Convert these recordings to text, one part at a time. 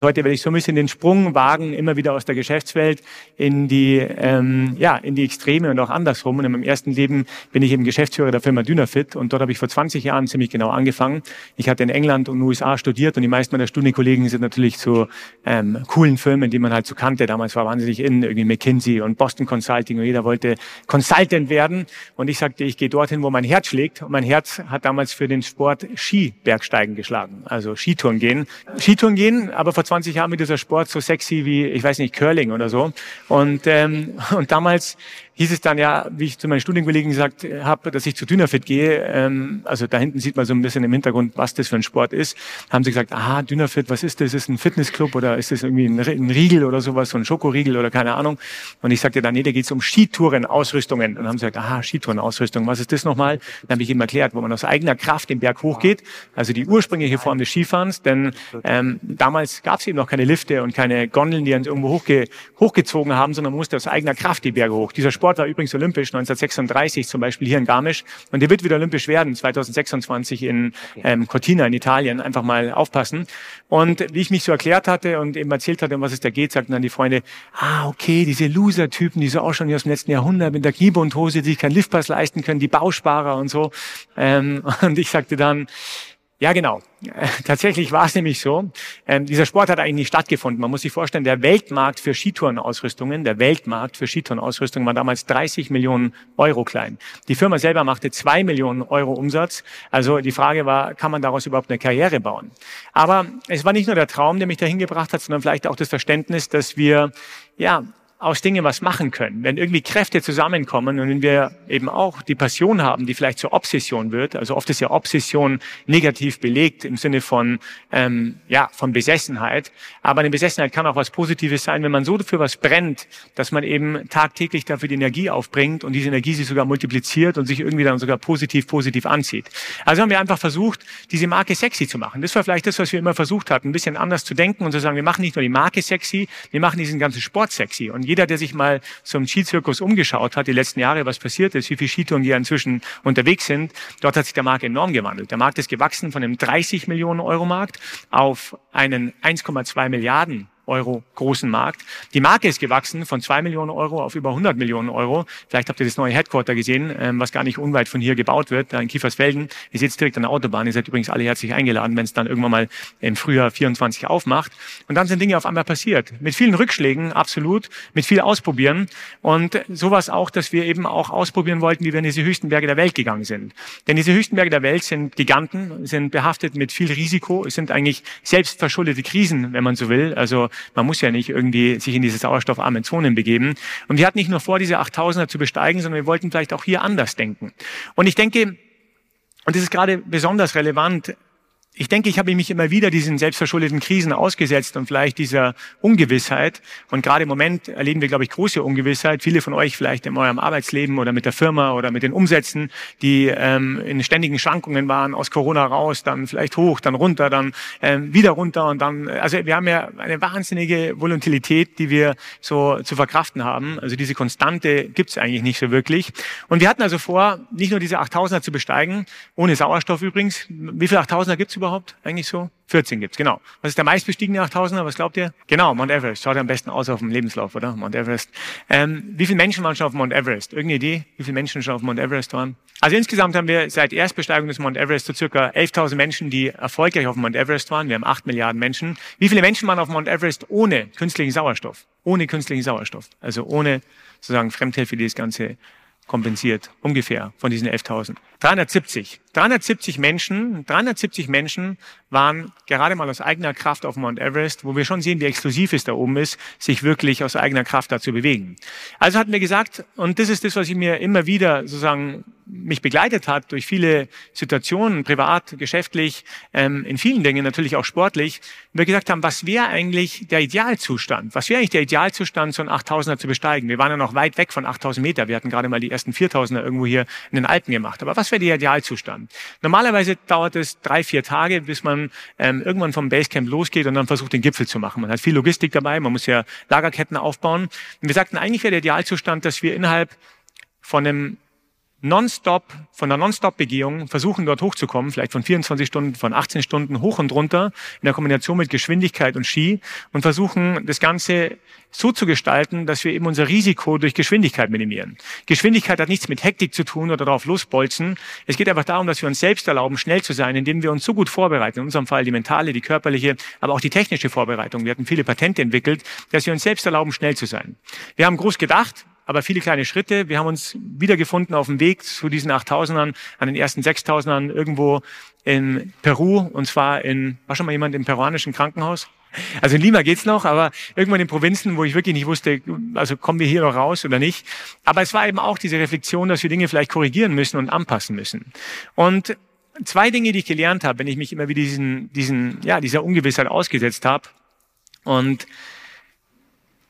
Heute werde ich so ein bisschen den Sprung wagen, immer wieder aus der Geschäftswelt in die, ähm, ja, in die Extreme und auch andersrum. Und in meinem ersten Leben bin ich eben Geschäftsführer der Firma Dynafit und dort habe ich vor 20 Jahren ziemlich genau angefangen. Ich hatte in England und USA studiert und die meisten meiner Studienkollegen sind natürlich zu ähm, coolen Firmen, die man halt so kannte. Damals war wahnsinnig in, irgendwie McKinsey und Boston Consulting und jeder wollte Consultant werden. Und ich sagte, ich gehe dorthin, wo mein Herz schlägt. Und mein Herz hat damals für den Sport Skibergsteigen geschlagen, also Skitouren gehen. Skitouren gehen, aber vor 20 Jahren mit dieser Sport so sexy wie, ich weiß nicht, Curling oder so. Und, ähm, und damals hieß es dann ja, wie ich zu meinen Studienkollegen gesagt habe, dass ich zu Dynafit gehe, ähm, also da hinten sieht man so ein bisschen im Hintergrund, was das für ein Sport ist, haben sie gesagt, aha, Dynafit, was ist das? Ist ein Fitnessclub oder ist das irgendwie ein, Riegel oder sowas, so ein Schokoriegel oder keine Ahnung. Und ich sagte dann, nee, da geht es um Skitourenausrüstungen. Und haben sie gesagt, aha, Skitourenausrüstung, was ist das nochmal? Dann habe ich ihm erklärt, wo man aus eigener Kraft den Berg hochgeht, also die ursprüngliche Form des Skifahrens, denn ähm, damals gab es eben noch keine Lifte und keine Gondeln, die uns irgendwo hochge hochgezogen haben, sondern man musste aus eigener Kraft die Berge hoch. Dieser Sport Sport war übrigens olympisch 1936 zum Beispiel hier in Garmisch und der wird wieder olympisch werden 2026 in ähm, Cortina in Italien. Einfach mal aufpassen. Und wie ich mich so erklärt hatte und eben erzählt hatte, um was es da geht, sagten dann die Freunde, ah okay, diese Loser-Typen, die so auch schon aus dem letzten Jahrhundert mit der Kniebundhose, die sich keinen Liftpass leisten können, die Bausparer und so. Ähm, und ich sagte dann, ja, genau. Tatsächlich war es nämlich so. Ähm, dieser Sport hat eigentlich nicht stattgefunden. Man muss sich vorstellen, der Weltmarkt für Skitourenausrüstungen, der Weltmarkt für Skitourenausrüstungen war damals 30 Millionen Euro klein. Die Firma selber machte zwei Millionen Euro Umsatz. Also die Frage war, kann man daraus überhaupt eine Karriere bauen? Aber es war nicht nur der Traum, der mich dahin gebracht hat, sondern vielleicht auch das Verständnis, dass wir ja aus Dingen was machen können. Wenn irgendwie Kräfte zusammenkommen und wenn wir eben auch die Passion haben, die vielleicht zur Obsession wird, also oft ist ja Obsession negativ belegt im Sinne von, ähm, ja, von Besessenheit. Aber eine Besessenheit kann auch was Positives sein, wenn man so dafür was brennt, dass man eben tagtäglich dafür die Energie aufbringt und diese Energie sich sogar multipliziert und sich irgendwie dann sogar positiv, positiv anzieht. Also haben wir einfach versucht, diese Marke sexy zu machen. Das war vielleicht das, was wir immer versucht hatten, ein bisschen anders zu denken und zu sagen, wir machen nicht nur die Marke sexy, wir machen diesen ganzen Sport sexy. Und jeder, der sich mal zum Skizirkus umgeschaut hat, die letzten Jahre, was passiert ist, wie viele Skitouren hier inzwischen unterwegs sind, dort hat sich der Markt enorm gewandelt. Der Markt ist gewachsen von einem 30 Millionen Euro Markt auf einen 1,2 Milliarden Euro großen Markt. Die Marke ist gewachsen von zwei Millionen Euro auf über 100 Millionen Euro. Vielleicht habt ihr das neue Headquarter gesehen, ähm, was gar nicht unweit von hier gebaut wird, da in Kiefersfelden. Ihr seht direkt an der Autobahn. Ihr seid übrigens alle herzlich eingeladen, wenn es dann irgendwann mal im Frühjahr 24 aufmacht. Und dann sind Dinge auf einmal passiert. Mit vielen Rückschlägen, absolut, mit viel Ausprobieren. Und sowas auch, dass wir eben auch ausprobieren wollten, wie wir in diese höchsten Berge der Welt gegangen sind. Denn diese höchsten Berge der Welt sind Giganten, sind behaftet mit viel Risiko. Es sind eigentlich selbstverschuldete Krisen, wenn man so will. Also man muss ja nicht irgendwie sich in diese sauerstoffarmen Zonen begeben. Und wir hatten nicht nur vor, diese 8000er zu besteigen, sondern wir wollten vielleicht auch hier anders denken. Und ich denke, und das ist gerade besonders relevant, ich denke, ich habe mich immer wieder diesen selbstverschuldeten Krisen ausgesetzt und vielleicht dieser Ungewissheit. Und gerade im Moment erleben wir, glaube ich, große Ungewissheit. Viele von euch vielleicht in eurem Arbeitsleben oder mit der Firma oder mit den Umsätzen, die ähm, in ständigen Schwankungen waren, aus Corona raus, dann vielleicht hoch, dann runter, dann ähm, wieder runter und dann, also wir haben ja eine wahnsinnige Volatilität, die wir so zu verkraften haben. Also diese Konstante gibt es eigentlich nicht so wirklich. Und wir hatten also vor, nicht nur diese 8000er zu besteigen, ohne Sauerstoff übrigens. Wie viele 8000er gibt es überhaupt? Überhaupt eigentlich so? 14 gibt's, genau. Was ist der meistbestiegene 8000er? Was glaubt ihr? Genau, Mount Everest. Schaut am besten aus auf dem Lebenslauf, oder? Mount Everest. Ähm, wie viele Menschen waren schon auf Mount Everest? Irgendeine Idee, wie viele Menschen schon auf Mount Everest waren? Also insgesamt haben wir seit Erstbesteigung des Mount Everest so circa 11.000 Menschen, die erfolgreich auf Mount Everest waren. Wir haben 8 Milliarden Menschen. Wie viele Menschen waren auf Mount Everest ohne künstlichen Sauerstoff? Ohne künstlichen Sauerstoff. Also ohne sozusagen Fremdhilfe, die das Ganze kompensiert. Ungefähr von diesen 11.000. 370. 370 Menschen, 370 Menschen waren gerade mal aus eigener Kraft auf Mount Everest, wo wir schon sehen, wie exklusiv es da oben ist, sich wirklich aus eigener Kraft da zu bewegen. Also hatten wir gesagt, und das ist das, was ich mir immer wieder sozusagen mich begleitet hat durch viele Situationen, privat, geschäftlich, ähm, in vielen Dingen, natürlich auch sportlich, wir gesagt haben, was wäre eigentlich der Idealzustand? Was wäre eigentlich der Idealzustand, so einen 8000er zu besteigen? Wir waren ja noch weit weg von 8000 Meter. Wir hatten gerade mal die ersten 4000er irgendwo hier in den Alpen gemacht. Aber was wäre der Idealzustand? Normalerweise dauert es drei, vier Tage, bis man ähm, irgendwann vom Basecamp losgeht und dann versucht, den Gipfel zu machen. Man hat viel Logistik dabei, man muss ja Lagerketten aufbauen. Und wir sagten, eigentlich wäre der Idealzustand, dass wir innerhalb von einem nonstop, von der Nonstop-Begehung versuchen dort hochzukommen, vielleicht von 24 Stunden, von 18 Stunden hoch und runter, in der Kombination mit Geschwindigkeit und Ski und versuchen das Ganze so zu gestalten, dass wir eben unser Risiko durch Geschwindigkeit minimieren. Geschwindigkeit hat nichts mit Hektik zu tun oder darauf losbolzen. Es geht einfach darum, dass wir uns selbst erlauben, schnell zu sein, indem wir uns so gut vorbereiten, in unserem Fall die mentale, die körperliche, aber auch die technische Vorbereitung. Wir hatten viele Patente entwickelt, dass wir uns selbst erlauben, schnell zu sein. Wir haben groß gedacht, aber viele kleine Schritte. Wir haben uns wiedergefunden auf dem Weg zu diesen 8000ern, an den ersten 6000ern irgendwo in Peru und zwar in, war schon mal jemand im peruanischen Krankenhaus? Also in Lima geht's noch, aber irgendwann in Provinzen, wo ich wirklich nicht wusste, also kommen wir hier noch raus oder nicht. Aber es war eben auch diese Reflexion, dass wir Dinge vielleicht korrigieren müssen und anpassen müssen. Und zwei Dinge, die ich gelernt habe, wenn ich mich immer wieder diesen, diesen, ja, dieser Ungewissheit ausgesetzt habe. Und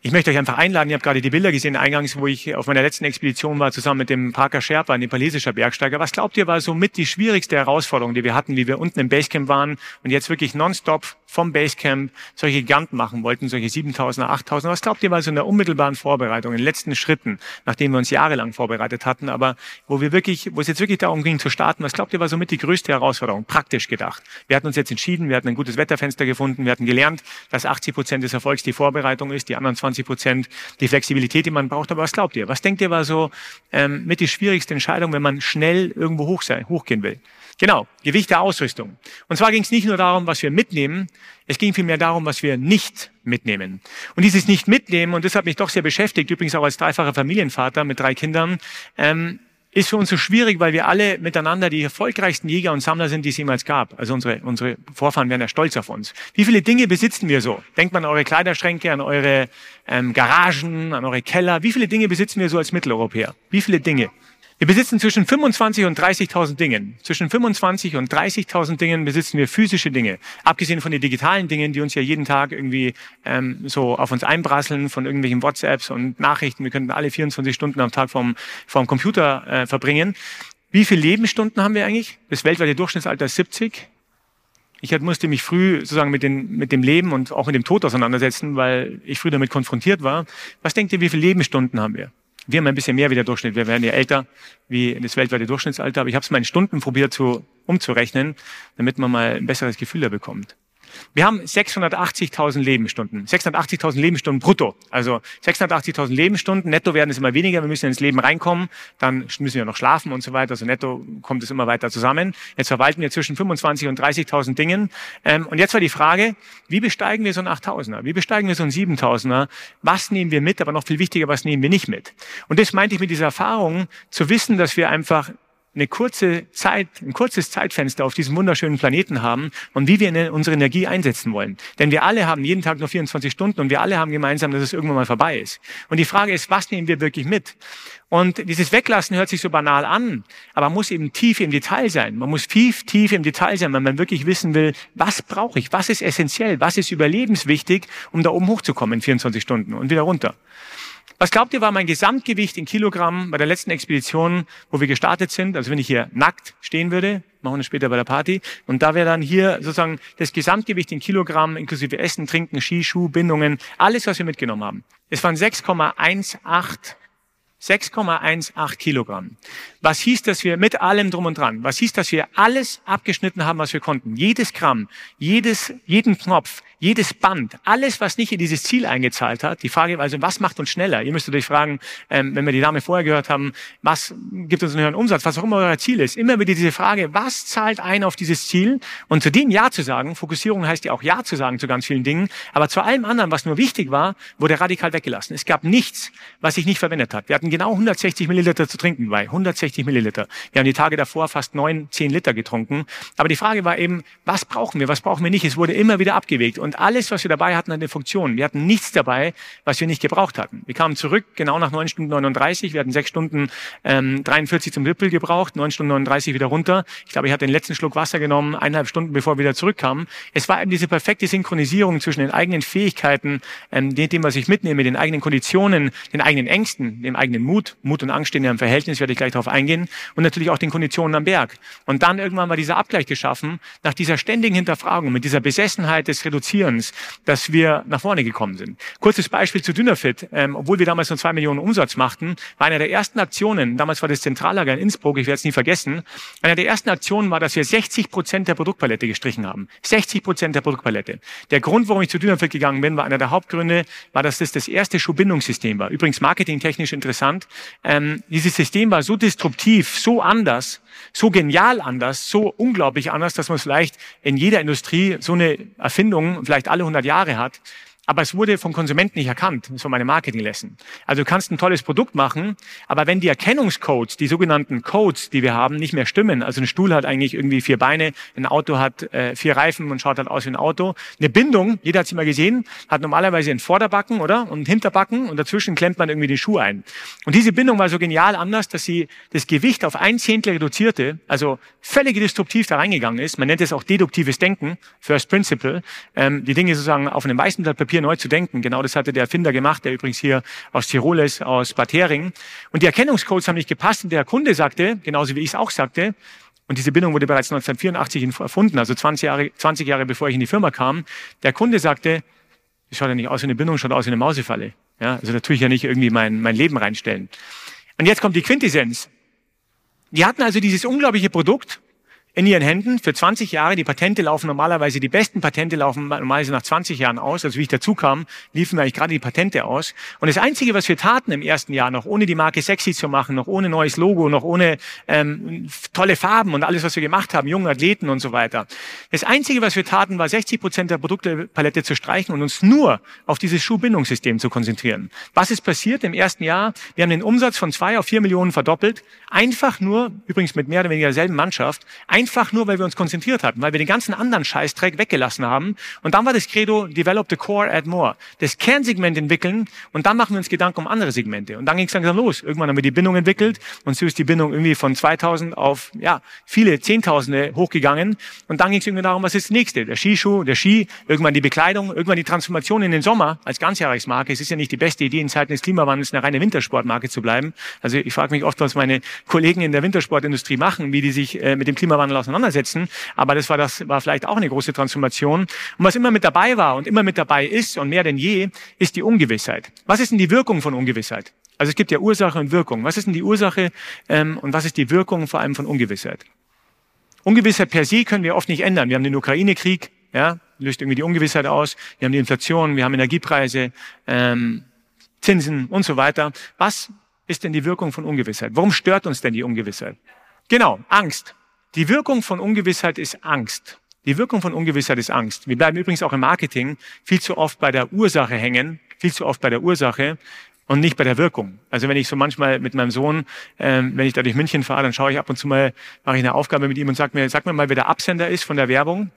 ich möchte euch einfach einladen, ihr habt gerade die Bilder gesehen eingangs, wo ich auf meiner letzten Expedition war, zusammen mit dem Parker Sherpa, ein nepalesischer Bergsteiger. Was glaubt ihr war so mit die schwierigste Herausforderung, die wir hatten, wie wir unten im Basecamp waren und jetzt wirklich nonstop vom Basecamp solche Giganten machen wollten, solche 7000er, 8000er. Was glaubt ihr war so in der unmittelbaren Vorbereitung, in den letzten Schritten, nachdem wir uns jahrelang vorbereitet hatten, aber wo wir wirklich, wo es jetzt wirklich darum ging zu starten, was glaubt ihr war so mit die größte Herausforderung, praktisch gedacht? Wir hatten uns jetzt entschieden, wir hatten ein gutes Wetterfenster gefunden, wir hatten gelernt, dass 80 Prozent des Erfolgs die Vorbereitung ist, die anderen 20 Prozent die Flexibilität, die man braucht. Aber was glaubt ihr? Was denkt ihr war so ähm, mit die schwierigste Entscheidung, wenn man schnell irgendwo hoch sein, hochgehen will? Genau, Gewicht der Ausrüstung. Und zwar ging es nicht nur darum, was wir mitnehmen, es ging vielmehr darum, was wir nicht mitnehmen. Und dieses nicht mitnehmen, und das hat mich doch sehr beschäftigt, übrigens auch als dreifacher Familienvater mit drei Kindern, ähm, ist für uns so schwierig, weil wir alle miteinander die erfolgreichsten Jäger und Sammler sind, die es jemals gab. Also unsere, unsere Vorfahren wären ja stolz auf uns. Wie viele Dinge besitzen wir so? Denkt man an eure Kleiderschränke, an eure ähm, Garagen, an eure Keller. Wie viele Dinge besitzen wir so als Mitteleuropäer? Wie viele Dinge? Wir besitzen zwischen 25 und 30.000 Dingen. Zwischen 25 und 30.000 Dingen besitzen wir physische Dinge. Abgesehen von den digitalen Dingen, die uns ja jeden Tag irgendwie ähm, so auf uns einprasseln, von irgendwelchen WhatsApps und Nachrichten. Wir könnten alle 24 Stunden am Tag vom, vom Computer äh, verbringen. Wie viele Lebensstunden haben wir eigentlich? Das weltweite Durchschnittsalter ist 70. Ich musste mich früh sozusagen mit, den, mit dem Leben und auch mit dem Tod auseinandersetzen, weil ich früh damit konfrontiert war. Was denkt ihr, wie viele Lebensstunden haben wir? Wir haben ein bisschen mehr wie der Durchschnitt. Wir werden ja älter wie das weltweite Durchschnittsalter. Aber ich habe es mal in Stunden probiert zu, umzurechnen, damit man mal ein besseres Gefühl da bekommt. Wir haben 680.000 Lebensstunden. 680.000 Lebensstunden brutto. Also 680.000 Lebensstunden. Netto werden es immer weniger. Wir müssen ins Leben reinkommen. Dann müssen wir noch schlafen und so weiter. Also netto kommt es immer weiter zusammen. Jetzt verwalten wir zwischen 25 und 30.000 Dingen. Ähm, und jetzt war die Frage, wie besteigen wir so einen 8.000er? Wie besteigen wir so einen 7.000er? Was nehmen wir mit? Aber noch viel wichtiger, was nehmen wir nicht mit? Und das meinte ich mit dieser Erfahrung, zu wissen, dass wir einfach eine kurze Zeit, ein kurzes Zeitfenster auf diesem wunderschönen Planeten haben und wie wir unsere Energie einsetzen wollen. Denn wir alle haben jeden Tag nur 24 Stunden und wir alle haben gemeinsam, dass es irgendwann mal vorbei ist. Und die Frage ist, was nehmen wir wirklich mit? Und dieses Weglassen hört sich so banal an, aber muss eben tief im Detail sein. Man muss tief, tief im Detail sein, wenn man wirklich wissen will, was brauche ich, was ist essentiell, was ist überlebenswichtig, um da oben hochzukommen in 24 Stunden und wieder runter. Was glaubt ihr, war mein Gesamtgewicht in Kilogramm bei der letzten Expedition, wo wir gestartet sind? Also wenn ich hier nackt stehen würde, machen wir später bei der Party, und da wäre dann hier sozusagen das Gesamtgewicht in Kilogramm inklusive Essen, Trinken, Ski, Schuh, Bindungen, alles, was wir mitgenommen haben. Es waren 6,18 6,18 Kilogramm. Was hieß, dass wir mit allem drum und dran, was hieß, dass wir alles abgeschnitten haben, was wir konnten. Jedes Gramm, jedes, jeden Knopf, jedes Band, alles, was nicht in dieses Ziel eingezahlt hat. Die Frage war also, was macht uns schneller? Ihr müsst euch fragen, ähm, wenn wir die Dame vorher gehört haben, was gibt uns einen höheren Umsatz, was auch immer euer Ziel ist. Immer wieder diese Frage, was zahlt ein auf dieses Ziel? Und zu dem Ja zu sagen, Fokussierung heißt ja auch Ja zu sagen zu ganz vielen Dingen, aber zu allem anderen, was nur wichtig war, wurde radikal weggelassen. Es gab nichts, was sich nicht verwendet hat. Wir hatten hatten genau 160 Milliliter zu trinken bei 160 Milliliter. Wir haben die Tage davor fast neun, zehn Liter getrunken. Aber die Frage war eben, was brauchen wir, was brauchen wir nicht? Es wurde immer wieder abgewegt. Und alles, was wir dabei hatten, hatte eine Funktion. Wir hatten nichts dabei, was wir nicht gebraucht hatten. Wir kamen zurück, genau nach neun Stunden 39. Wir hatten sechs Stunden ähm, 43 zum Wippel gebraucht, neun Stunden 39 wieder runter. Ich glaube, ich hatte den letzten Schluck Wasser genommen, eineinhalb Stunden, bevor wir wieder zurückkamen. Es war eben diese perfekte Synchronisierung zwischen den eigenen Fähigkeiten, ähm, dem, was ich mitnehme, den eigenen Konditionen, den eigenen Ängsten, dem eigenen Mut. Mut und Angst stehen ja im Verhältnis, werde ich gleich darauf eingehen. Und natürlich auch den Konditionen am Berg. Und dann irgendwann war dieser Abgleich geschaffen, nach dieser ständigen Hinterfragung, mit dieser Besessenheit des Reduzierens, dass wir nach vorne gekommen sind. Kurzes Beispiel zu Dynafit. Ähm, obwohl wir damals nur zwei Millionen Umsatz machten, war eine der ersten Aktionen, damals war das Zentrallager in Innsbruck, ich werde es nie vergessen, eine der ersten Aktionen war, dass wir 60 Prozent der Produktpalette gestrichen haben. 60 Prozent der Produktpalette. Der Grund, warum ich zu Dynafit gegangen bin, war einer der Hauptgründe, war, dass das das erste Schuhbindungssystem war. Übrigens marketingtechnisch interessant. Ähm, dieses System war so disruptiv, so anders, so genial anders, so unglaublich anders, dass man vielleicht in jeder Industrie so eine Erfindung vielleicht alle 100 Jahre hat. Aber es wurde vom Konsumenten nicht erkannt. Das war meine Marketing-Lesson. Also du kannst ein tolles Produkt machen, aber wenn die Erkennungscodes, die sogenannten Codes, die wir haben, nicht mehr stimmen, also ein Stuhl hat eigentlich irgendwie vier Beine, ein Auto hat äh, vier Reifen und schaut halt aus wie ein Auto. Eine Bindung, jeder hat sie mal gesehen, hat normalerweise einen Vorderbacken, oder? Und einen Hinterbacken und dazwischen klemmt man irgendwie den Schuh ein. Und diese Bindung war so genial anders, dass sie das Gewicht auf ein Zehntel reduzierte, also völlig disruptiv da reingegangen ist. Man nennt es auch deduktives Denken, First Principle, ähm, die Dinge sozusagen auf einem weißen Blatt Papier hier neu zu denken. Genau das hatte der Erfinder gemacht, der übrigens hier aus Tirol ist, aus Bad Hering. Und die Erkennungscodes haben nicht gepasst und der Kunde sagte, genauso wie ich es auch sagte, und diese Bindung wurde bereits 1984 erfunden, also 20 Jahre, 20 Jahre bevor ich in die Firma kam. Der Kunde sagte, das schaut ja nicht aus wie eine Bindung, schaut aus wie eine Mausefalle. Ja, also da tue ich ja nicht irgendwie mein, mein Leben reinstellen. Und jetzt kommt die Quintessenz. Die hatten also dieses unglaubliche Produkt in ihren Händen für 20 Jahre. Die Patente laufen normalerweise, die besten Patente laufen normalerweise nach 20 Jahren aus. Also wie ich dazu kam, liefen eigentlich gerade die Patente aus. Und das Einzige, was wir taten im ersten Jahr, noch ohne die Marke sexy zu machen, noch ohne neues Logo, noch ohne ähm, tolle Farben und alles, was wir gemacht haben, jungen Athleten und so weiter. Das Einzige, was wir taten, war 60 Prozent der Produktpalette zu streichen und uns nur auf dieses Schuhbindungssystem zu konzentrieren. Was ist passiert im ersten Jahr? Wir haben den Umsatz von zwei auf vier Millionen verdoppelt. Einfach nur, übrigens mit mehr oder weniger derselben Mannschaft, Einfach nur, weil wir uns konzentriert hatten, weil wir den ganzen anderen Scheißdreck weggelassen haben. Und dann war das Credo, develop the core, add more. Das Kernsegment entwickeln und dann machen wir uns Gedanken um andere Segmente. Und dann ging es langsam los. Irgendwann haben wir die Bindung entwickelt und so ist die Bindung irgendwie von 2000 auf, ja, viele Zehntausende hochgegangen. Und dann ging es irgendwie darum, was ist das nächste? Der Skischuh, der Ski, irgendwann die Bekleidung, irgendwann die Transformation in den Sommer als Ganzjahresmarke. Es ist ja nicht die beste Idee, in Zeiten des Klimawandels eine reine Wintersportmarke zu bleiben. Also ich frage mich oft, was meine Kollegen in der Wintersportindustrie machen, wie die sich äh, mit dem Klimawandel auseinandersetzen. Aber das war, das war vielleicht auch eine große Transformation. Und was immer mit dabei war und immer mit dabei ist und mehr denn je, ist die Ungewissheit. Was ist denn die Wirkung von Ungewissheit? Also es gibt ja Ursache und Wirkung. Was ist denn die Ursache ähm, und was ist die Wirkung vor allem von Ungewissheit? Ungewissheit per se können wir oft nicht ändern. Wir haben den Ukraine-Krieg, ja, löst irgendwie die Ungewissheit aus. Wir haben die Inflation, wir haben Energiepreise, ähm, Zinsen und so weiter. Was ist denn die Wirkung von Ungewissheit? Warum stört uns denn die Ungewissheit? Genau, Angst. Die Wirkung von Ungewissheit ist Angst. Die Wirkung von Ungewissheit ist Angst. Wir bleiben übrigens auch im Marketing viel zu oft bei der Ursache hängen, viel zu oft bei der Ursache und nicht bei der Wirkung. Also wenn ich so manchmal mit meinem Sohn, ähm, wenn ich da durch München fahre, dann schaue ich ab und zu mal, mache ich eine Aufgabe mit ihm und sag mir, sag mir mal, wer der Absender ist von der Werbung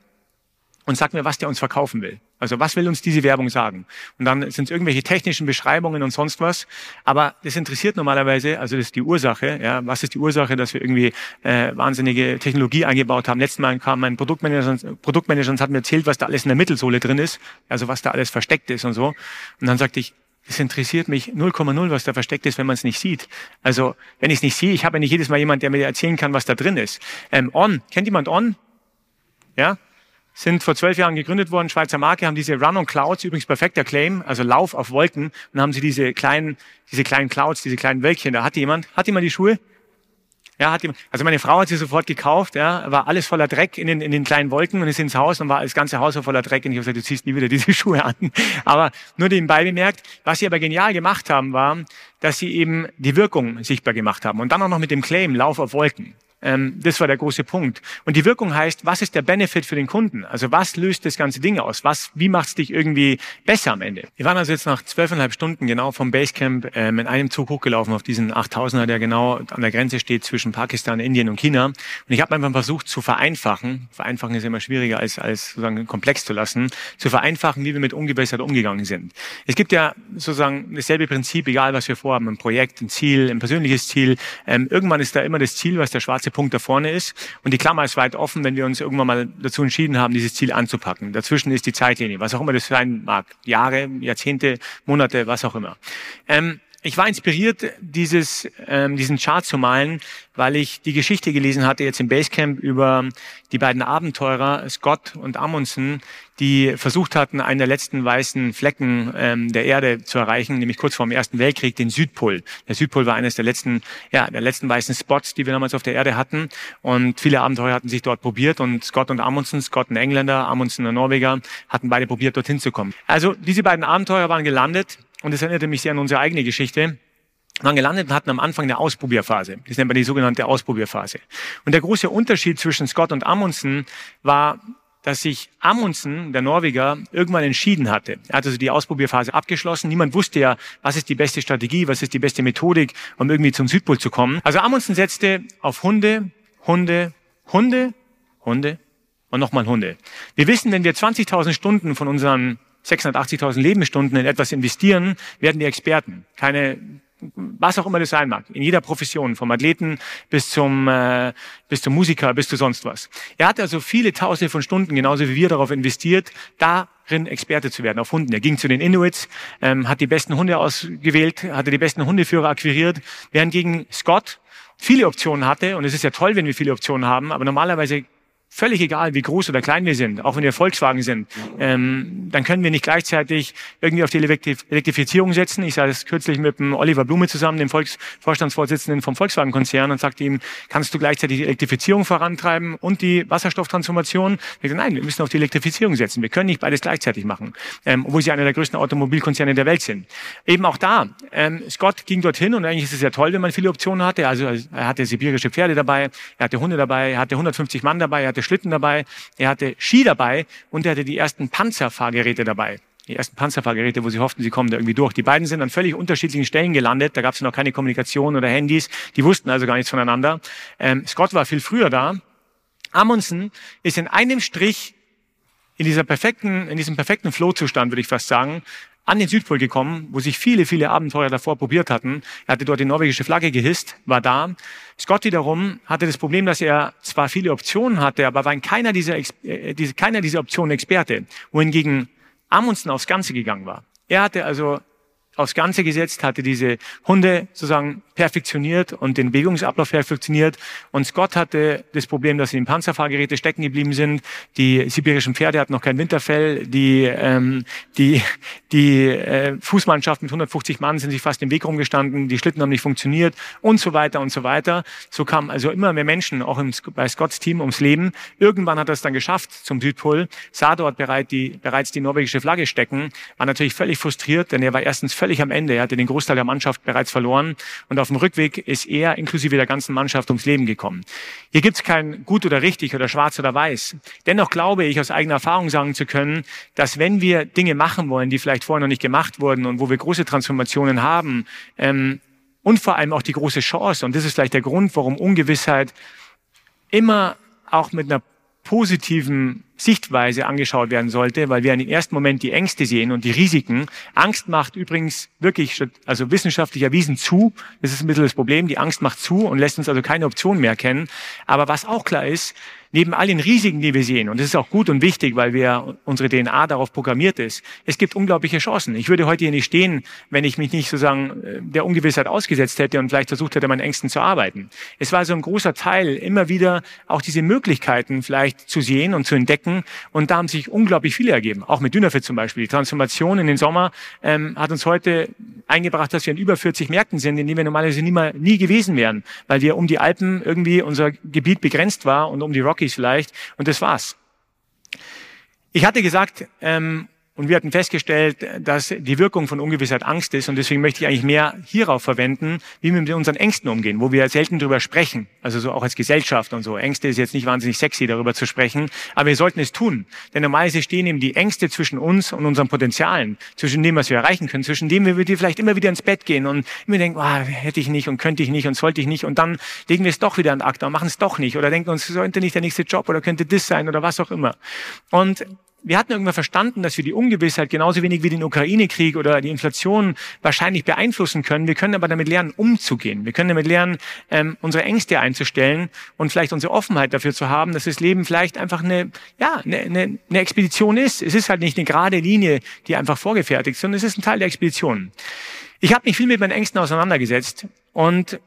und sag mir, was der uns verkaufen will. Also was will uns diese Werbung sagen? Und dann sind es irgendwelche technischen Beschreibungen und sonst was. Aber das interessiert normalerweise, also das ist die Ursache. Ja, was ist die Ursache, dass wir irgendwie äh, wahnsinnige Technologie eingebaut haben? Letztes Mal kam mein Produktmanager, Produktmanager und hat mir erzählt, was da alles in der Mittelsohle drin ist, also was da alles versteckt ist und so. Und dann sagte ich, es interessiert mich 0,0, was da versteckt ist, wenn man es nicht sieht. Also, wenn ich es nicht sehe, ich habe ja nicht jedes Mal jemand, der mir erzählen kann, was da drin ist. Ähm, On, kennt jemand On? Ja? Sind vor zwölf Jahren gegründet worden, Schweizer Marke, haben diese Run on Clouds, übrigens perfekter Claim, also Lauf auf Wolken, und haben sie diese kleinen, diese kleinen Clouds, diese kleinen Wölkchen. Da hat jemand, hat jemand die Schuhe? Ja, hat jemand, also meine Frau hat sie sofort gekauft, ja, war alles voller Dreck in den, in den kleinen Wolken und ist ins Haus und war das ganze Haus so voller Dreck und ich habe gesagt, du ziehst nie wieder diese Schuhe an. Aber nur nebenbei bemerkt, was sie aber genial gemacht haben, war, dass sie eben die Wirkung sichtbar gemacht haben und dann auch noch mit dem Claim Lauf auf Wolken. Ähm, das war der große Punkt. Und die Wirkung heißt, was ist der Benefit für den Kunden? Also was löst das ganze Ding aus? Was, wie macht es dich irgendwie besser am Ende? Wir waren also jetzt nach zwölfeinhalb Stunden genau vom Basecamp ähm, in einem Zug hochgelaufen auf diesen 8000er, der genau an der Grenze steht zwischen Pakistan, Indien und China. Und ich habe einfach versucht zu vereinfachen. Vereinfachen ist immer schwieriger als, als sozusagen komplex zu lassen. Zu vereinfachen, wie wir mit Ungewässert umgegangen sind. Es gibt ja sozusagen dasselbe Prinzip, egal was wir vorhaben, ein Projekt, ein Ziel, ein persönliches Ziel. Ähm, irgendwann ist da immer das Ziel, was der schwarze Punkt da vorne ist. Und die Klammer ist weit offen, wenn wir uns irgendwann mal dazu entschieden haben, dieses Ziel anzupacken. Dazwischen ist die Zeitlinie, was auch immer das sein mag. Jahre, Jahrzehnte, Monate, was auch immer. Ähm, ich war inspiriert, dieses, ähm, diesen Chart zu malen, weil ich die Geschichte gelesen hatte jetzt im Basecamp über die beiden Abenteurer Scott und Amundsen, die versucht hatten, einen der letzten weißen Flecken ähm, der Erde zu erreichen, nämlich kurz vor dem Ersten Weltkrieg, den Südpol. Der Südpol war eines der letzten, ja, der letzten weißen Spots, die wir damals auf der Erde hatten. Und viele Abenteurer hatten sich dort probiert und Scott und Amundsen, Scott ein Engländer, Amundsen ein Norweger, hatten beide probiert, dorthin zu kommen. Also diese beiden Abenteurer waren gelandet und es erinnerte mich sehr an unsere eigene Geschichte, waren gelandet und hatten am Anfang eine Ausprobierphase. Das nennt man die sogenannte Ausprobierphase. Und der große Unterschied zwischen Scott und Amundsen war, dass sich Amundsen, der Norweger, irgendwann entschieden hatte. Er hat also die Ausprobierphase abgeschlossen. Niemand wusste ja, was ist die beste Strategie, was ist die beste Methodik, um irgendwie zum Südpol zu kommen. Also Amundsen setzte auf Hunde, Hunde, Hunde, Hunde und nochmal Hunde. Wir wissen, wenn wir 20.000 Stunden von unseren 680.000 Lebensstunden in etwas investieren, werden die Experten. Keine, was auch immer das sein mag. In jeder Profession, vom Athleten bis zum, äh, bis zum Musiker, bis zu sonst was. Er hat also viele Tausende von Stunden, genauso wie wir, darauf investiert, darin Experte zu werden, auf Hunden. Er ging zu den Inuits, ähm, hat die besten Hunde ausgewählt, hatte die besten Hundeführer akquiriert, während gegen Scott viele Optionen hatte. Und es ist ja toll, wenn wir viele Optionen haben, aber normalerweise völlig egal, wie groß oder klein wir sind, auch wenn wir Volkswagen sind, ähm, dann können wir nicht gleichzeitig irgendwie auf die Elektrifizierung setzen. Ich das kürzlich mit dem Oliver Blume zusammen, dem Volksvorstandsvorsitzenden vom Volkswagen-Konzern, und sagte ihm, kannst du gleichzeitig die Elektrifizierung vorantreiben und die Wasserstofftransformation? Ich sage, nein, wir müssen auf die Elektrifizierung setzen. Wir können nicht beides gleichzeitig machen, ähm, obwohl sie einer der größten Automobilkonzerne der Welt sind. Eben auch da, ähm, Scott ging dorthin und eigentlich ist es ja toll, wenn man viele Optionen hatte. Also er hatte sibirische Pferde dabei, er hatte Hunde dabei, er hatte 150 Mann dabei, er hatte hatte Schlitten dabei, er hatte Ski dabei und er hatte die ersten Panzerfahrgeräte dabei. Die ersten Panzerfahrgeräte, wo sie hofften, sie kommen da irgendwie durch. Die beiden sind an völlig unterschiedlichen Stellen gelandet. Da gab es noch keine Kommunikation oder Handys. Die wussten also gar nichts voneinander. Ähm, Scott war viel früher da. Amundsen ist in einem Strich in dieser perfekten, in diesem perfekten Flow-Zustand, würde ich fast sagen, an den Südpol gekommen, wo sich viele, viele Abenteuer davor probiert hatten. Er hatte dort die norwegische Flagge gehisst, war da. Scott wiederum hatte das Problem, dass er zwar viele Optionen hatte, aber war in keiner dieser, äh, diese, keiner dieser Optionen Experte, wohingegen Amundsen aufs Ganze gegangen war. Er hatte also aufs Ganze gesetzt, hatte diese Hunde sozusagen perfektioniert und den Bewegungsablauf perfektioniert. Und Scott hatte das Problem, dass die Panzerfahrgeräte stecken geblieben sind. Die sibirischen Pferde hatten noch kein Winterfell. Die, ähm, die, die äh, Fußmannschaft mit 150 Mann sind sich fast im Weg rumgestanden. Die Schlitten haben nicht funktioniert und so weiter und so weiter. So kamen also immer mehr Menschen, auch im, bei Scotts Team, ums Leben. Irgendwann hat er es dann geschafft zum Südpol, sah dort bereit die, bereits die norwegische Flagge stecken, war natürlich völlig frustriert, denn er war erstens völlig am Ende. Er hatte den Großteil der Mannschaft bereits verloren und auf dem Rückweg ist er inklusive der ganzen Mannschaft ums Leben gekommen. Hier gibt es kein gut oder richtig oder schwarz oder weiß. Dennoch glaube ich, aus eigener Erfahrung sagen zu können, dass wenn wir Dinge machen wollen, die vielleicht vorher noch nicht gemacht wurden und wo wir große Transformationen haben, ähm, und vor allem auch die große Chance, und das ist vielleicht der Grund, warum Ungewissheit immer auch mit einer positiven Sichtweise angeschaut werden sollte, weil wir in den ersten Moment die Ängste sehen und die Risiken. Angst macht übrigens wirklich, also wissenschaftlich erwiesen zu. Das ist ein bisschen das Problem. Die Angst macht zu und lässt uns also keine Option mehr kennen. Aber was auch klar ist, neben all den Risiken, die wir sehen, und das ist auch gut und wichtig, weil wir unsere DNA darauf programmiert ist, es gibt unglaubliche Chancen. Ich würde heute hier nicht stehen, wenn ich mich nicht sozusagen äh, der Ungewissheit ausgesetzt hätte und vielleicht versucht hätte, meinen Ängsten zu arbeiten. Es war so ein großer Teil, immer wieder auch diese Möglichkeiten vielleicht zu sehen und zu entdecken. Und da haben sich unglaublich viele ergeben. Auch mit Dynafit zum Beispiel. Die Transformation in den Sommer ähm, hat uns heute eingebracht, dass wir in über 40 Märkten sind, in denen wir normalerweise nie, mal, nie gewesen wären, weil wir um die Alpen irgendwie unser Gebiet begrenzt war und um die Rockies vielleicht. Und das war's. Ich hatte gesagt, ähm, und wir hatten festgestellt, dass die Wirkung von Ungewissheit Angst ist. Und deswegen möchte ich eigentlich mehr hierauf verwenden, wie wir mit unseren Ängsten umgehen, wo wir selten drüber sprechen. Also so auch als Gesellschaft und so. Ängste ist jetzt nicht wahnsinnig sexy, darüber zu sprechen. Aber wir sollten es tun. Denn normalerweise stehen eben die Ängste zwischen uns und unseren Potenzialen, zwischen dem, was wir erreichen können, zwischen dem, wie wir vielleicht immer wieder ins Bett gehen und immer denken, oh, hätte ich nicht und könnte ich nicht und sollte ich nicht. Und dann legen wir es doch wieder an Akta und machen es doch nicht. Oder denken uns, sollte nicht der nächste Job oder könnte das sein oder was auch immer. Und wir hatten irgendwann verstanden, dass wir die Ungewissheit genauso wenig wie den Ukraine-Krieg oder die Inflation wahrscheinlich beeinflussen können. Wir können aber damit lernen, umzugehen. Wir können damit lernen, ähm, unsere Ängste einzustellen und vielleicht unsere Offenheit dafür zu haben, dass das Leben vielleicht einfach eine, ja, eine, eine, eine Expedition ist. Es ist halt nicht eine gerade Linie, die einfach vorgefertigt, sondern es ist ein Teil der Expedition. Ich habe mich viel mit meinen Ängsten auseinandergesetzt und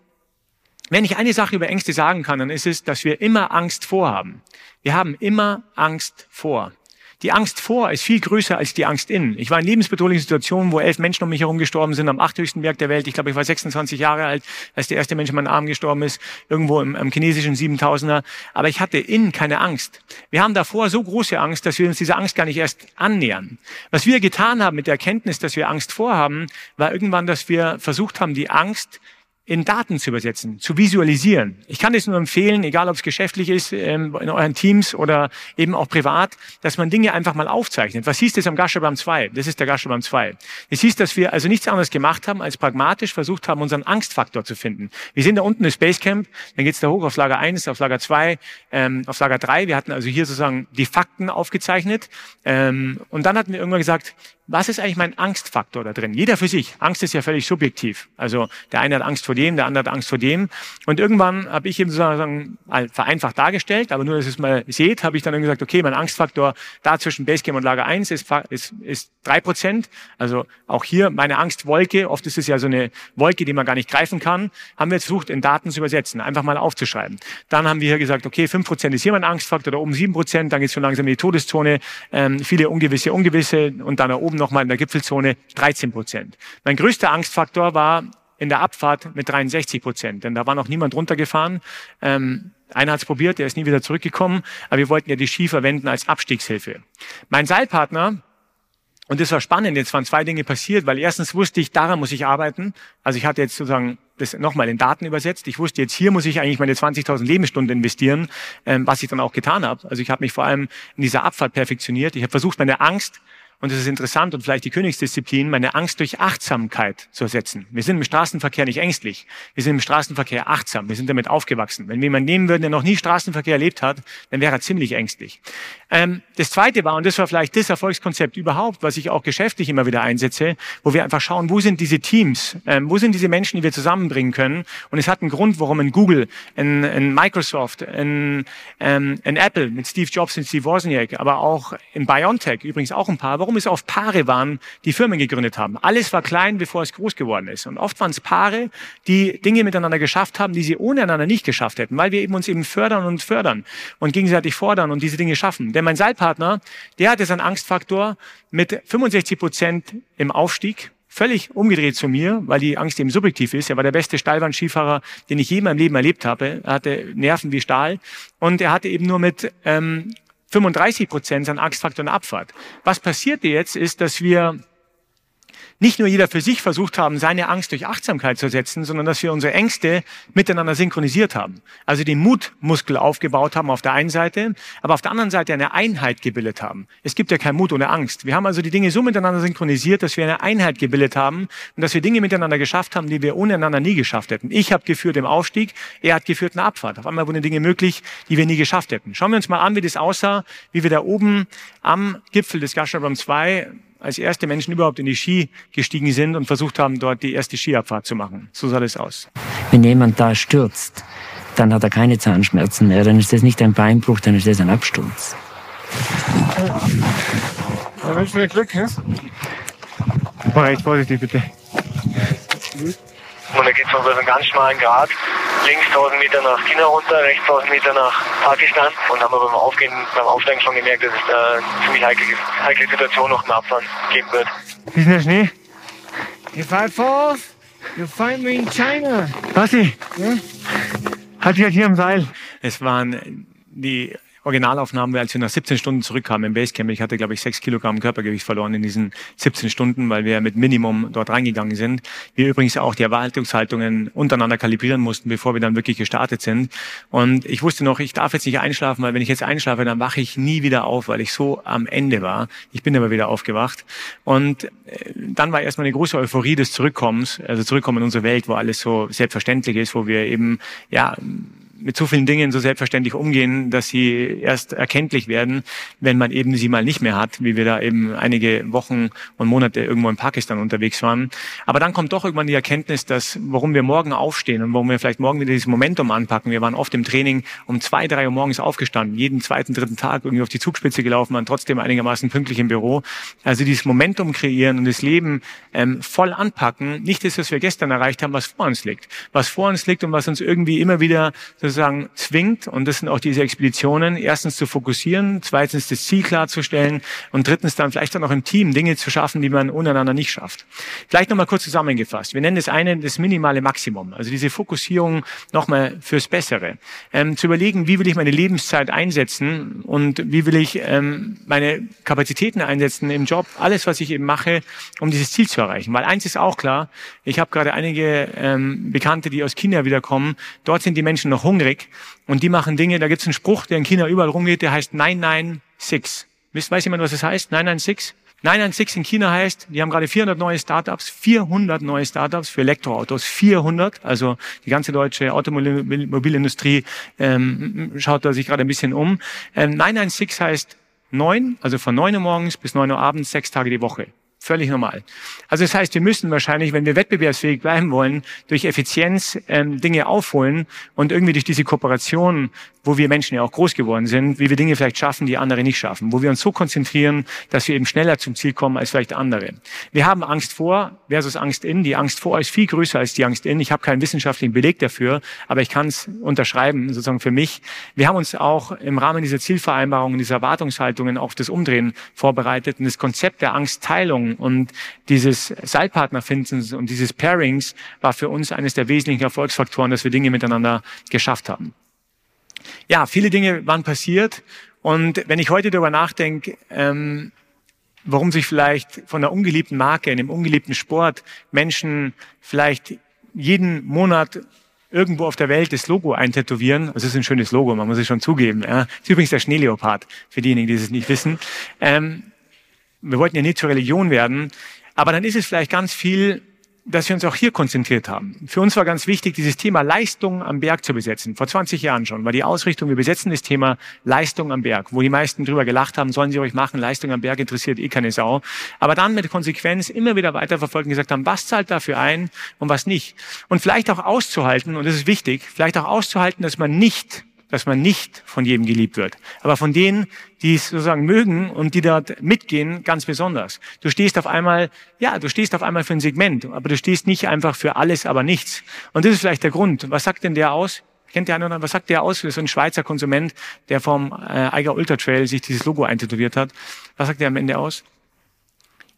wenn ich eine Sache über Ängste sagen kann, dann ist es, dass wir immer Angst vorhaben. Wir haben immer Angst vor. Die Angst vor ist viel größer als die Angst in. Ich war in lebensbedrohlichen Situationen, wo elf Menschen um mich herum gestorben sind, am achthöchsten Berg der Welt. Ich glaube, ich war 26 Jahre alt, als der erste Mensch in meinen Arm gestorben ist, irgendwo im, im chinesischen 7000er. Aber ich hatte in keine Angst. Wir haben davor so große Angst, dass wir uns dieser Angst gar nicht erst annähern. Was wir getan haben mit der Erkenntnis, dass wir Angst vorhaben, war irgendwann, dass wir versucht haben, die Angst in Daten zu übersetzen, zu visualisieren. Ich kann es nur empfehlen, egal ob es geschäftlich ist, ähm, in euren Teams oder eben auch privat, dass man Dinge einfach mal aufzeichnet. Was hieß das am Gashabam 2? Das ist der Gashabam 2. Es hieß, dass wir also nichts anderes gemacht haben, als pragmatisch versucht haben, unseren Angstfaktor zu finden. Wir sind da unten im Basecamp, dann geht's da hoch auf Lager 1, auf Lager 2, ähm, auf Lager 3. Wir hatten also hier sozusagen die Fakten aufgezeichnet. Ähm, und dann hatten wir irgendwann gesagt, was ist eigentlich mein Angstfaktor da drin? Jeder für sich. Angst ist ja völlig subjektiv. Also der eine hat Angst vor dem, der andere hat Angst vor dem. Und irgendwann habe ich eben sozusagen vereinfacht dargestellt, aber nur, dass ihr es mal seht, habe ich dann gesagt, okay, mein Angstfaktor da zwischen Basecamp und Lager 1 ist, ist, ist 3%. Also auch hier meine Angstwolke, oft ist es ja so eine Wolke, die man gar nicht greifen kann, haben wir versucht, in Daten zu übersetzen, einfach mal aufzuschreiben. Dann haben wir hier gesagt, okay, 5% ist hier mein Angstfaktor, da oben 7%, dann geht es schon langsam in die Todeszone, ähm, viele ungewisse, ungewisse und dann da oben oben nochmal in der Gipfelzone 13 Prozent. Mein größter Angstfaktor war in der Abfahrt mit 63 Prozent, denn da war noch niemand runtergefahren. Ähm, einer hat es probiert, der ist nie wieder zurückgekommen, aber wir wollten ja die Ski verwenden als Abstiegshilfe. Mein Seilpartner, und das war spannend, jetzt waren zwei Dinge passiert, weil erstens wusste ich, daran muss ich arbeiten. Also ich hatte jetzt sozusagen das nochmal in Daten übersetzt. Ich wusste jetzt, hier muss ich eigentlich meine 20.000 Lebensstunden investieren, ähm, was ich dann auch getan habe. Also ich habe mich vor allem in dieser Abfahrt perfektioniert. Ich habe versucht, meine Angst und es ist interessant und vielleicht die Königsdisziplin, meine Angst durch Achtsamkeit zu ersetzen. Wir sind im Straßenverkehr nicht ängstlich. Wir sind im Straßenverkehr achtsam. Wir sind damit aufgewachsen. Wenn wir jemanden nehmen würden, der noch nie Straßenverkehr erlebt hat, dann wäre er ziemlich ängstlich. Ähm, das zweite war, und das war vielleicht das Erfolgskonzept überhaupt, was ich auch geschäftlich immer wieder einsetze, wo wir einfach schauen, wo sind diese Teams? Ähm, wo sind diese Menschen, die wir zusammenbringen können? Und es hat einen Grund, warum in Google, in, in Microsoft, in, ähm, in Apple mit Steve Jobs und Steve Wozniak, aber auch in BioNTech übrigens auch ein paar, warum es oft Paare waren, die Firmen gegründet haben. Alles war klein, bevor es groß geworden ist. Und oft waren es Paare, die Dinge miteinander geschafft haben, die sie ohne einander nicht geschafft hätten, weil wir eben uns eben fördern und fördern und gegenseitig fordern und diese Dinge schaffen. Denn mein Seilpartner, der hatte seinen Angstfaktor mit 65 Prozent im Aufstieg völlig umgedreht zu mir, weil die Angst eben subjektiv ist. Er war der beste Steilwandskifahrer, den ich je in meinem Leben erlebt habe. Er hatte Nerven wie Stahl und er hatte eben nur mit ähm, 35 Prozent an Angstfaktor und Abfahrt. Was passierte jetzt ist, dass wir nicht nur jeder für sich versucht haben, seine Angst durch Achtsamkeit zu ersetzen, sondern dass wir unsere Ängste miteinander synchronisiert haben. Also den Mutmuskel aufgebaut haben auf der einen Seite, aber auf der anderen Seite eine Einheit gebildet haben. Es gibt ja kein Mut ohne Angst. Wir haben also die Dinge so miteinander synchronisiert, dass wir eine Einheit gebildet haben und dass wir Dinge miteinander geschafft haben, die wir ohne einander nie geschafft hätten. Ich habe geführt im Aufstieg, er hat geführt in der Abfahrt. Auf einmal wurden Dinge möglich, die wir nie geschafft hätten. Schauen wir uns mal an, wie das aussah, wie wir da oben am Gipfel des Gashabam 2 als erste Menschen überhaupt in die Ski gestiegen sind und versucht haben, dort die erste Skiabfahrt zu machen. So sah das aus. Wenn jemand da stürzt, dann hat er keine Zahnschmerzen mehr. Dann ist das nicht ein Beinbruch, dann ist das ein Absturz. Ja, wenn du Glück hast. War recht vorsichtig, bitte. Und da geht es noch über einen ganz schmalen Grat. Links 1000 Meter nach China runter, rechts 1000 Meter nach Pakistan. Und haben wir beim Aufgehen, beim Aufsteigen schon gemerkt, dass es da eine ziemlich heikle, heikle Situation noch im Abfahren geben wird. Wie ist denn der Schnee? If I fall, you find me in China. Was? Ja? Hat sich halt hier am Seil. Es waren die Originalaufnahmen, als wir nach 17 Stunden zurückkamen im Basecamp. Ich hatte, glaube ich, sechs Kilogramm Körpergewicht verloren in diesen 17 Stunden, weil wir mit Minimum dort reingegangen sind. Wir übrigens auch die Erwartungshaltungen untereinander kalibrieren mussten, bevor wir dann wirklich gestartet sind. Und ich wusste noch, ich darf jetzt nicht einschlafen, weil wenn ich jetzt einschlafe, dann wache ich nie wieder auf, weil ich so am Ende war. Ich bin aber wieder aufgewacht. Und äh, dann war erstmal eine große Euphorie des Zurückkommens, also Zurückkommen in unsere Welt, wo alles so selbstverständlich ist, wo wir eben, ja, mit so vielen Dingen so selbstverständlich umgehen, dass sie erst erkenntlich werden, wenn man eben sie mal nicht mehr hat, wie wir da eben einige Wochen und Monate irgendwo in Pakistan unterwegs waren. Aber dann kommt doch irgendwann die Erkenntnis, dass warum wir morgen aufstehen und warum wir vielleicht morgen wieder dieses Momentum anpacken. Wir waren oft im Training um zwei, drei Uhr morgens aufgestanden, jeden zweiten, dritten Tag irgendwie auf die Zugspitze gelaufen, waren trotzdem einigermaßen pünktlich im Büro. Also dieses Momentum kreieren und das Leben ähm, voll anpacken, nicht das, was wir gestern erreicht haben, was vor uns liegt. Was vor uns liegt und was uns irgendwie immer wieder sozusagen zwingt, und das sind auch diese Expeditionen, erstens zu fokussieren, zweitens das Ziel klarzustellen und drittens dann vielleicht auch noch im Team Dinge zu schaffen, die man untereinander nicht schafft. Vielleicht nochmal kurz zusammengefasst. Wir nennen das eine das minimale Maximum, also diese Fokussierung nochmal fürs Bessere. Ähm, zu überlegen, wie will ich meine Lebenszeit einsetzen und wie will ich ähm, meine Kapazitäten einsetzen im Job, alles, was ich eben mache, um dieses Ziel zu erreichen. Weil eins ist auch klar, ich habe gerade einige ähm, Bekannte, die aus China wiederkommen, dort sind die Menschen noch hungrig hungrig und die machen Dinge, da gibt es einen Spruch, der in China überall rumgeht, der heißt 996. Wisst, weiß jemand, was das heißt? 996? 996 in China heißt, die haben gerade 400 neue Startups, 400 neue Startups für Elektroautos, 400. Also die ganze deutsche Automobilindustrie ähm, schaut da sich gerade ein bisschen um. Ähm, 996 heißt neun, also von neun Uhr morgens bis neun Uhr abends, sechs Tage die Woche. Völlig normal. Also das heißt, wir müssen wahrscheinlich, wenn wir wettbewerbsfähig bleiben wollen, durch Effizienz ähm, Dinge aufholen und irgendwie durch diese Kooperation, wo wir Menschen ja auch groß geworden sind, wie wir Dinge vielleicht schaffen, die andere nicht schaffen, wo wir uns so konzentrieren, dass wir eben schneller zum Ziel kommen als vielleicht andere. Wir haben Angst vor versus Angst in. Die Angst vor ist viel größer als die Angst in. Ich habe keinen wissenschaftlichen Beleg dafür, aber ich kann es unterschreiben, sozusagen für mich. Wir haben uns auch im Rahmen dieser Zielvereinbarungen, dieser Erwartungshaltungen auf das Umdrehen vorbereitet und das Konzept der Angstteilung und dieses Seilpartnerfindens und dieses Pairings war für uns eines der wesentlichen Erfolgsfaktoren, dass wir Dinge miteinander geschafft haben. Ja, viele Dinge waren passiert und wenn ich heute darüber nachdenke, ähm, warum sich vielleicht von einer ungeliebten Marke, in einem ungeliebten Sport Menschen vielleicht jeden Monat irgendwo auf der Welt das Logo eintätowieren. Das ist ein schönes Logo, man muss es schon zugeben. Ja. Ist übrigens der Schneeleopard, für diejenigen, die es nicht wissen. Ähm, wir wollten ja nicht zur Religion werden, aber dann ist es vielleicht ganz viel, dass wir uns auch hier konzentriert haben. Für uns war ganz wichtig, dieses Thema Leistung am Berg zu besetzen. Vor 20 Jahren schon war die Ausrichtung, wir besetzen das Thema Leistung am Berg, wo die meisten drüber gelacht haben, sollen sie euch machen, Leistung am Berg interessiert eh keine Sau. Aber dann mit Konsequenz immer wieder weiterverfolgt und gesagt haben, was zahlt dafür ein und was nicht. Und vielleicht auch auszuhalten, und das ist wichtig, vielleicht auch auszuhalten, dass man nicht dass man nicht von jedem geliebt wird. Aber von denen, die es sozusagen mögen und die dort mitgehen, ganz besonders. Du stehst auf einmal, ja, du stehst auf einmal für ein Segment, aber du stehst nicht einfach für alles, aber nichts. Und das ist vielleicht der Grund. Was sagt denn der aus? Kennt der andere, was sagt der aus für so ein Schweizer Konsument, der vom äh, Eiger Ultra Trail sich dieses Logo eintätowiert hat? Was sagt der am Ende aus?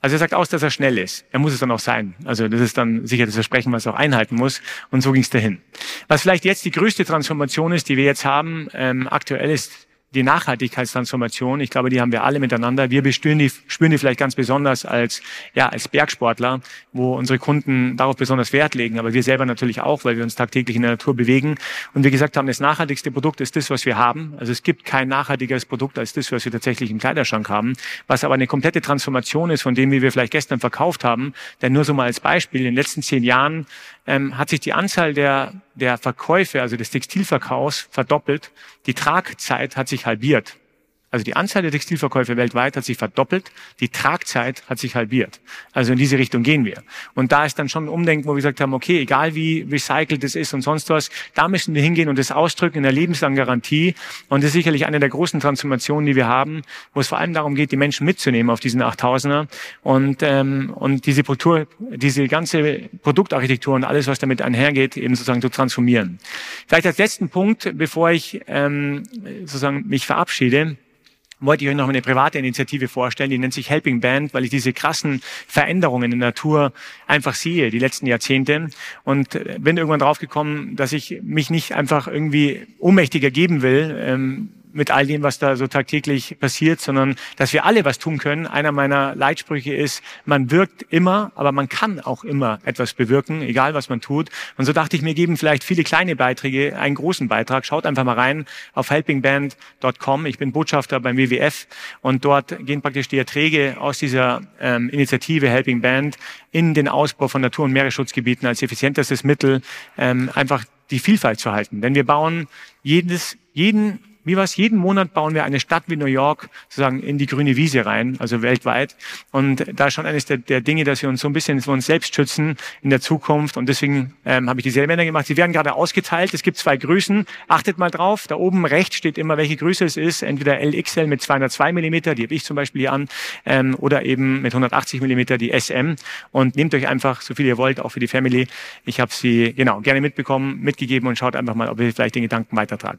Also er sagt aus, dass er schnell ist. Er muss es dann auch sein. Also das ist dann sicher das Versprechen, was er auch einhalten muss. Und so ging es dahin. Was vielleicht jetzt die größte Transformation ist, die wir jetzt haben, ähm, aktuell ist die Nachhaltigkeitstransformation, ich glaube, die haben wir alle miteinander. Wir spüren die, spüren die vielleicht ganz besonders als, ja, als Bergsportler, wo unsere Kunden darauf besonders Wert legen, aber wir selber natürlich auch, weil wir uns tagtäglich in der Natur bewegen. Und wir gesagt haben, das nachhaltigste Produkt ist das, was wir haben. Also es gibt kein nachhaltigeres Produkt als das, was wir tatsächlich im Kleiderschrank haben, was aber eine komplette Transformation ist von dem, wie wir vielleicht gestern verkauft haben. Denn nur so mal als Beispiel, in den letzten zehn Jahren ähm, hat sich die Anzahl der, der Verkäufe, also des Textilverkaufs, verdoppelt. Die Tragzeit hat sich halbiert. Also die Anzahl der Textilverkäufe weltweit hat sich verdoppelt, die Tragzeit hat sich halbiert. Also in diese Richtung gehen wir. Und da ist dann schon ein Umdenken, wo wir gesagt haben, okay, egal wie recycelt es ist und sonst was, da müssen wir hingehen und das ausdrücken in der lebenslangen Garantie. Und das ist sicherlich eine der großen Transformationen, die wir haben, wo es vor allem darum geht, die Menschen mitzunehmen auf diesen 8000er und, ähm, und diese, Kultur, diese ganze Produktarchitektur und alles, was damit einhergeht, eben sozusagen zu transformieren. Vielleicht als letzten Punkt, bevor ich ähm, sozusagen mich verabschiede, wollte ich euch noch eine private Initiative vorstellen, die nennt sich Helping Band, weil ich diese krassen Veränderungen in der Natur einfach sehe, die letzten Jahrzehnte. Und bin irgendwann draufgekommen, dass ich mich nicht einfach irgendwie ohnmächtiger geben will, ähm, mit all dem, was da so tagtäglich passiert, sondern dass wir alle was tun können. Einer meiner Leitsprüche ist, man wirkt immer, aber man kann auch immer etwas bewirken, egal was man tut. Und so dachte ich, mir geben vielleicht viele kleine Beiträge einen großen Beitrag. Schaut einfach mal rein auf helpingband.com. Ich bin Botschafter beim WWF und dort gehen praktisch die Erträge aus dieser ähm, Initiative Helping Band in den Ausbau von Natur- und Meeresschutzgebieten als effizientestes Mittel ähm, einfach die Vielfalt zu halten. Denn wir bauen jedes, jeden wie was, jeden Monat bauen wir eine Stadt wie New York sozusagen in die grüne Wiese rein, also weltweit. Und da ist schon eines der, der Dinge, dass wir uns so ein bisschen für uns selbst schützen in der Zukunft. Und deswegen ähm, habe ich diese Bänder gemacht. Sie werden gerade ausgeteilt. Es gibt zwei Größen. Achtet mal drauf. Da oben rechts steht immer, welche Größe es ist. Entweder LXL mit 202 Millimeter, die habe ich zum Beispiel hier an, ähm, oder eben mit 180 Millimeter die SM. Und nehmt euch einfach so viel ihr wollt, auch für die Family. Ich habe sie genau gerne mitbekommen, mitgegeben und schaut einfach mal, ob ihr vielleicht den Gedanken weitertragt.